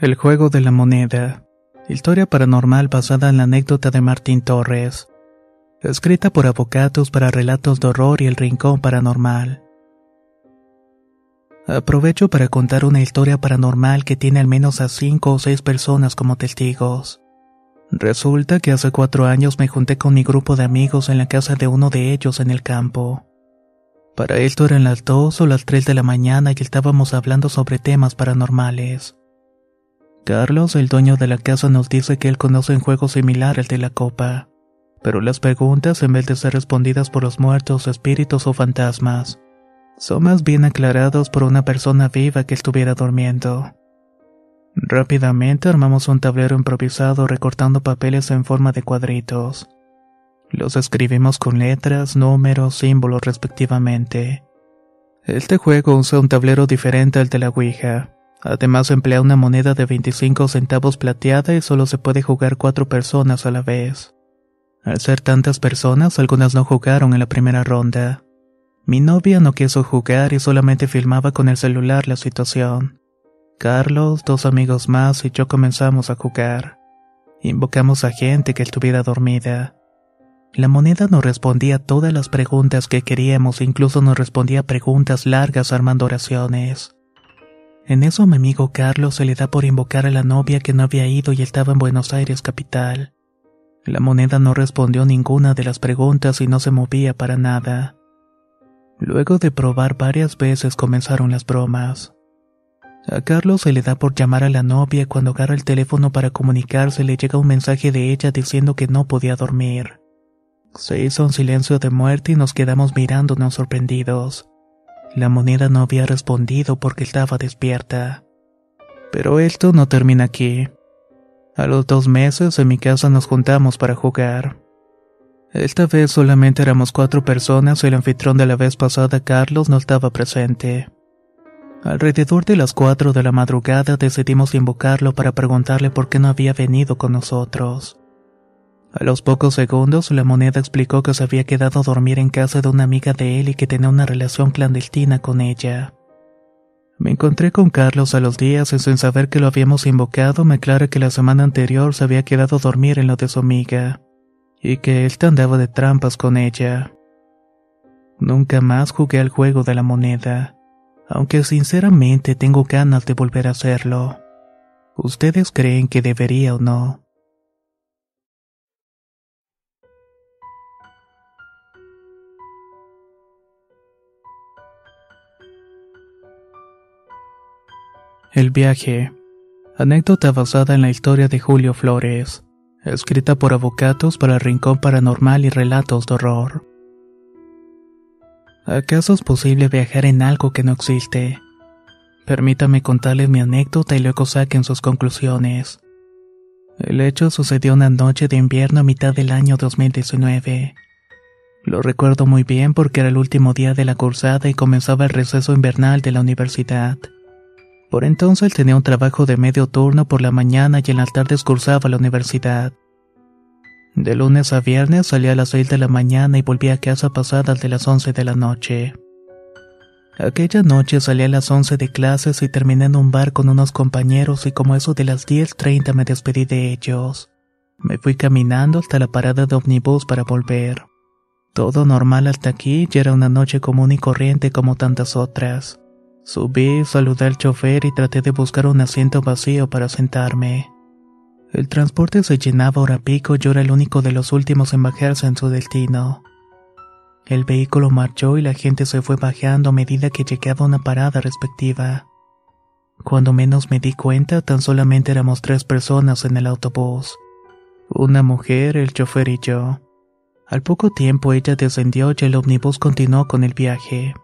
El juego de la moneda. Historia paranormal basada en la anécdota de Martín Torres. Escrita por Avocatos para relatos de horror y el rincón paranormal. Aprovecho para contar una historia paranormal que tiene al menos a cinco o seis personas como testigos. Resulta que hace cuatro años me junté con mi grupo de amigos en la casa de uno de ellos en el campo. Para esto eran las dos o las tres de la mañana y estábamos hablando sobre temas paranormales. Carlos, el dueño de la casa, nos dice que él conoce un juego similar al de la copa, pero las preguntas, en vez de ser respondidas por los muertos, espíritus o fantasmas, son más bien aclarados por una persona viva que estuviera durmiendo. Rápidamente armamos un tablero improvisado recortando papeles en forma de cuadritos. Los escribimos con letras, números, símbolos respectivamente. Este juego usa un tablero diferente al de la Ouija. Además emplea una moneda de 25 centavos plateada y solo se puede jugar cuatro personas a la vez. Al ser tantas personas, algunas no jugaron en la primera ronda. Mi novia no quiso jugar y solamente filmaba con el celular la situación. Carlos, dos amigos más y yo comenzamos a jugar. Invocamos a gente que estuviera dormida. La moneda nos respondía todas las preguntas que queríamos incluso nos respondía preguntas largas armando oraciones. En eso mi amigo Carlos se le da por invocar a la novia que no había ido y estaba en Buenos Aires capital. La moneda no respondió ninguna de las preguntas y no se movía para nada. Luego de probar varias veces comenzaron las bromas. A Carlos se le da por llamar a la novia cuando agarra el teléfono para comunicarse le llega un mensaje de ella diciendo que no podía dormir. Se hizo un silencio de muerte y nos quedamos mirándonos sorprendidos. La moneda no había respondido porque estaba despierta. Pero esto no termina aquí. A los dos meses en mi casa nos juntamos para jugar. Esta vez solamente éramos cuatro personas y el anfitrión de la vez pasada, Carlos, no estaba presente. Alrededor de las cuatro de la madrugada decidimos invocarlo para preguntarle por qué no había venido con nosotros. A los pocos segundos, la moneda explicó que se había quedado a dormir en casa de una amiga de él y que tenía una relación clandestina con ella. Me encontré con Carlos a los días y sin saber que lo habíamos invocado me aclara que la semana anterior se había quedado a dormir en lo de su amiga y que él andaba de trampas con ella. Nunca más jugué al juego de la moneda, aunque sinceramente tengo ganas de volver a hacerlo. ¿Ustedes creen que debería o no? El viaje. Anécdota basada en la historia de Julio Flores. Escrita por Avocatos para Rincón Paranormal y Relatos de Horror. ¿Acaso es posible viajar en algo que no existe? Permítame contarles mi anécdota y luego saquen sus conclusiones. El hecho sucedió una noche de invierno a mitad del año 2019. Lo recuerdo muy bien porque era el último día de la cursada y comenzaba el receso invernal de la universidad. Por entonces tenía un trabajo de medio turno por la mañana y en las tardes cursaba la universidad. De lunes a viernes salía a las 6 de la mañana y volvía a casa pasadas de las 11 de la noche. Aquella noche salí a las 11 de clases y terminé en un bar con unos compañeros y como eso de las 10.30 me despedí de ellos. Me fui caminando hasta la parada de ómnibus para volver. Todo normal hasta aquí y era una noche común y corriente como tantas otras. Subí, saludé al chofer y traté de buscar un asiento vacío para sentarme. El transporte se llenaba hora pico y yo era el único de los últimos en bajarse en su destino. El vehículo marchó y la gente se fue bajando a medida que llegaba una parada respectiva. Cuando menos me di cuenta, tan solamente éramos tres personas en el autobús. Una mujer, el chofer y yo. Al poco tiempo ella descendió y el ómnibus continuó con el viaje.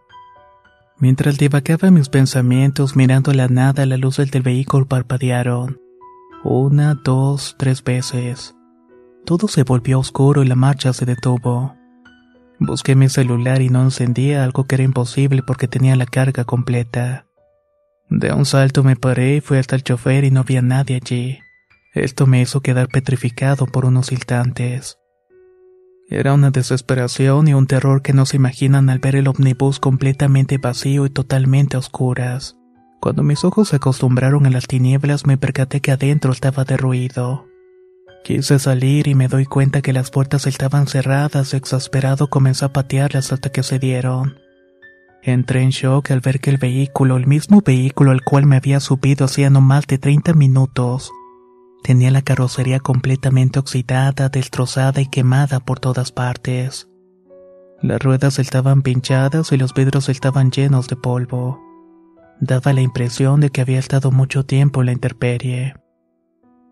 Mientras divagaba mis pensamientos mirando la nada, la luz del vehículo parpadearon. Una, dos, tres veces. Todo se volvió oscuro y la marcha se detuvo. Busqué mi celular y no encendía algo que era imposible porque tenía la carga completa. De un salto me paré y fui hasta el chofer y no había nadie allí. Esto me hizo quedar petrificado por unos instantes. Era una desesperación y un terror que no se imaginan al ver el omnibus completamente vacío y totalmente a oscuras. Cuando mis ojos se acostumbraron a las tinieblas me percaté que adentro estaba derruido. Quise salir y me doy cuenta que las puertas estaban cerradas y exasperado comencé a patearlas hasta que se dieron. Entré en shock al ver que el vehículo, el mismo vehículo al cual me había subido hacía no más de 30 minutos, Tenía la carrocería completamente oxidada, destrozada y quemada por todas partes. Las ruedas estaban pinchadas y los vidrios estaban llenos de polvo. Daba la impresión de que había estado mucho tiempo en la intemperie.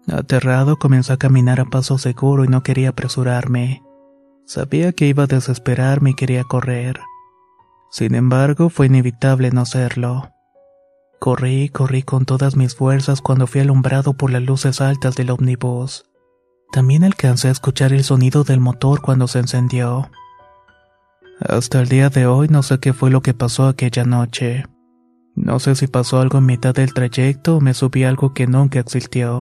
Aterrado comenzó a caminar a paso seguro y no quería apresurarme. Sabía que iba a desesperarme y quería correr. Sin embargo, fue inevitable no hacerlo. Corrí, corrí con todas mis fuerzas cuando fui alumbrado por las luces altas del ómnibus. También alcancé a escuchar el sonido del motor cuando se encendió. Hasta el día de hoy no sé qué fue lo que pasó aquella noche. No sé si pasó algo en mitad del trayecto o me subí algo que nunca existió.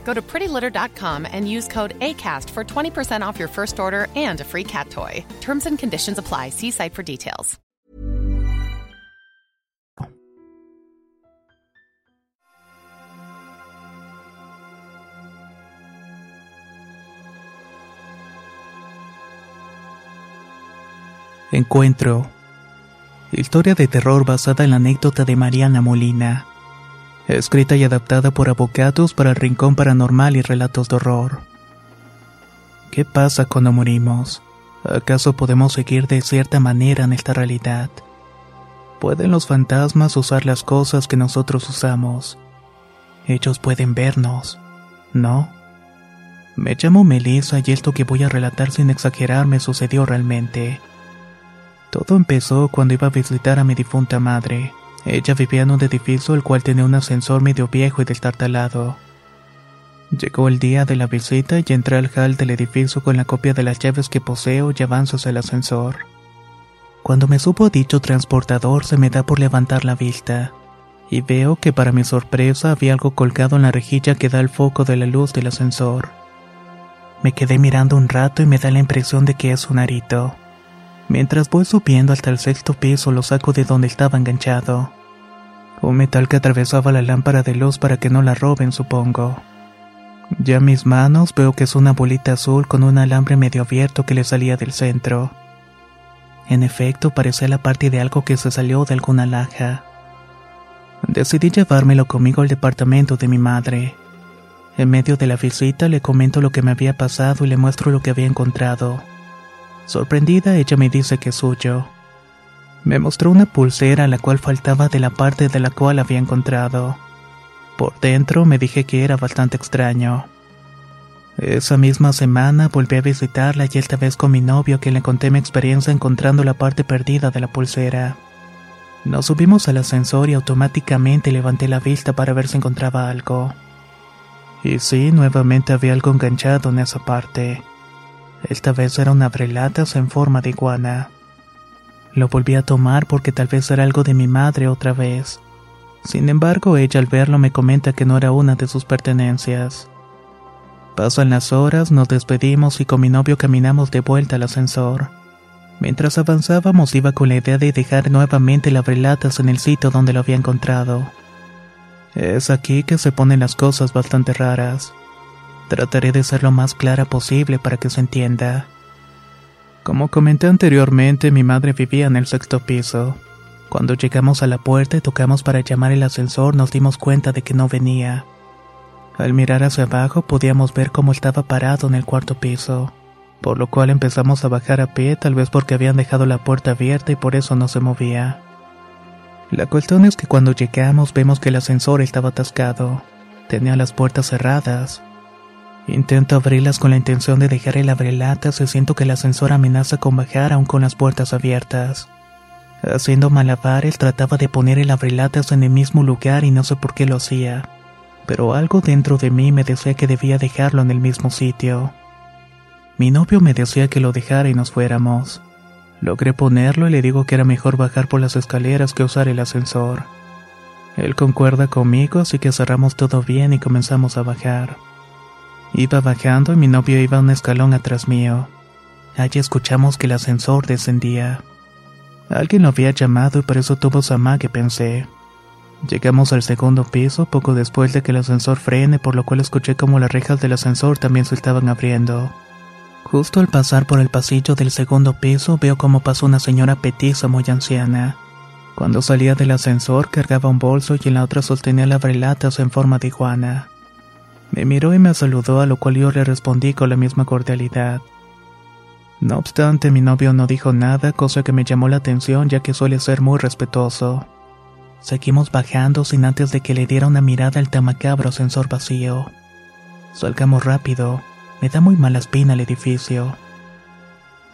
Go to prettylitter.com and use code ACAST for 20% off your first order and a free cat toy. Terms and conditions apply. See site for details. Encuentro. Historia de terror basada en la anécdota de Mariana Molina. Escrita y adaptada por abogados para el Rincón Paranormal y Relatos de Horror. ¿Qué pasa cuando morimos? ¿Acaso podemos seguir de cierta manera en esta realidad? ¿Pueden los fantasmas usar las cosas que nosotros usamos? Ellos pueden vernos, ¿no? Me llamo Melissa y esto que voy a relatar sin exagerar me sucedió realmente. Todo empezó cuando iba a visitar a mi difunta madre. Ella vivía en un edificio el cual tenía un ascensor medio viejo y destartalado. Llegó el día de la visita y entré al hall del edificio con la copia de las llaves que poseo y avanzo hacia el ascensor. Cuando me supo dicho transportador se me da por levantar la vista, y veo que para mi sorpresa había algo colgado en la rejilla que da el foco de la luz del ascensor. Me quedé mirando un rato y me da la impresión de que es un arito. Mientras voy subiendo hasta el sexto piso lo saco de donde estaba enganchado. Un metal que atravesaba la lámpara de luz para que no la roben, supongo. Ya en mis manos veo que es una bolita azul con un alambre medio abierto que le salía del centro. En efecto, parecía la parte de algo que se salió de alguna laja. Decidí llevármelo conmigo al departamento de mi madre. En medio de la visita le comento lo que me había pasado y le muestro lo que había encontrado. Sorprendida, ella me dice que es suyo. Me mostró una pulsera la cual faltaba de la parte de la cual había encontrado. Por dentro me dije que era bastante extraño. Esa misma semana volví a visitarla y esta vez con mi novio que le conté mi experiencia encontrando la parte perdida de la pulsera. Nos subimos al ascensor y automáticamente levanté la vista para ver si encontraba algo. Y sí, nuevamente había algo enganchado en esa parte. Esta vez era una abrelatas en forma de iguana. Lo volví a tomar porque tal vez era algo de mi madre otra vez. Sin embargo, ella al verlo me comenta que no era una de sus pertenencias. Pasan las horas, nos despedimos y con mi novio caminamos de vuelta al ascensor. Mientras avanzábamos iba con la idea de dejar nuevamente la abrelatas en el sitio donde lo había encontrado. Es aquí que se ponen las cosas bastante raras. Trataré de ser lo más clara posible para que se entienda. Como comenté anteriormente, mi madre vivía en el sexto piso. Cuando llegamos a la puerta y tocamos para llamar el ascensor, nos dimos cuenta de que no venía. Al mirar hacia abajo podíamos ver cómo estaba parado en el cuarto piso, por lo cual empezamos a bajar a pie, tal vez porque habían dejado la puerta abierta y por eso no se movía. La cuestión es que cuando llegamos vemos que el ascensor estaba atascado. Tenía las puertas cerradas. Intento abrirlas con la intención de dejar el abrelatas y siento que el ascensor amenaza con bajar aún con las puertas abiertas. Haciendo malabares trataba de poner el abrelatas en el mismo lugar y no sé por qué lo hacía. Pero algo dentro de mí me decía que debía dejarlo en el mismo sitio. Mi novio me decía que lo dejara y nos fuéramos. Logré ponerlo y le digo que era mejor bajar por las escaleras que usar el ascensor. Él concuerda conmigo, así que cerramos todo bien y comenzamos a bajar. Iba bajando y mi novio iba un escalón atrás mío. Allí escuchamos que el ascensor descendía. Alguien lo había llamado y por eso tuvo que pensé. Llegamos al segundo piso poco después de que el ascensor frene, por lo cual escuché como las rejas del ascensor también se estaban abriendo. Justo al pasar por el pasillo del segundo piso veo cómo pasó una señora petiza muy anciana. Cuando salía del ascensor cargaba un bolso y en la otra sostenía la brelatas en forma de iguana. Me miró y me saludó a lo cual yo le respondí con la misma cordialidad. No obstante, mi novio no dijo nada, cosa que me llamó la atención ya que suele ser muy respetuoso. Seguimos bajando sin antes de que le diera una mirada al tamacabro ascensor vacío. Salgamos rápido, me da muy mala espina el edificio.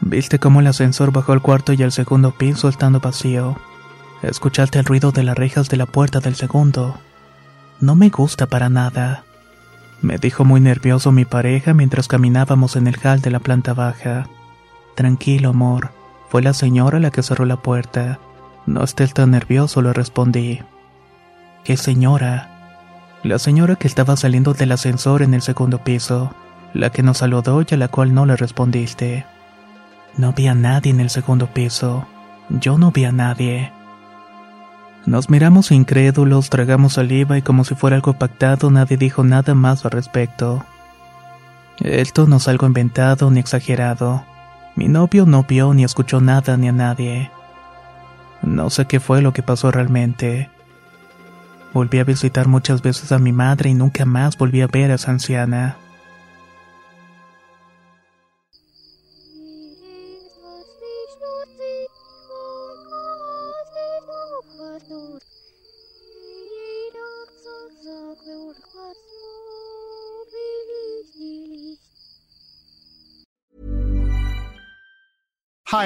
Viste cómo el ascensor bajó al cuarto y al segundo piso estando vacío. Escuchaste el ruido de las rejas de la puerta del segundo. No me gusta para nada. Me dijo muy nervioso mi pareja mientras caminábamos en el hall de la planta baja. Tranquilo, amor. Fue la señora la que cerró la puerta. No estés tan nervioso, le respondí. ¿Qué señora? La señora que estaba saliendo del ascensor en el segundo piso, la que nos saludó y a la cual no le respondiste. No vi a nadie en el segundo piso. Yo no vi a nadie. Nos miramos incrédulos, tragamos saliva y como si fuera algo pactado nadie dijo nada más al respecto. Esto no es algo inventado ni exagerado. Mi novio no vio ni escuchó nada ni a nadie. No sé qué fue lo que pasó realmente. Volví a visitar muchas veces a mi madre y nunca más volví a ver a esa anciana.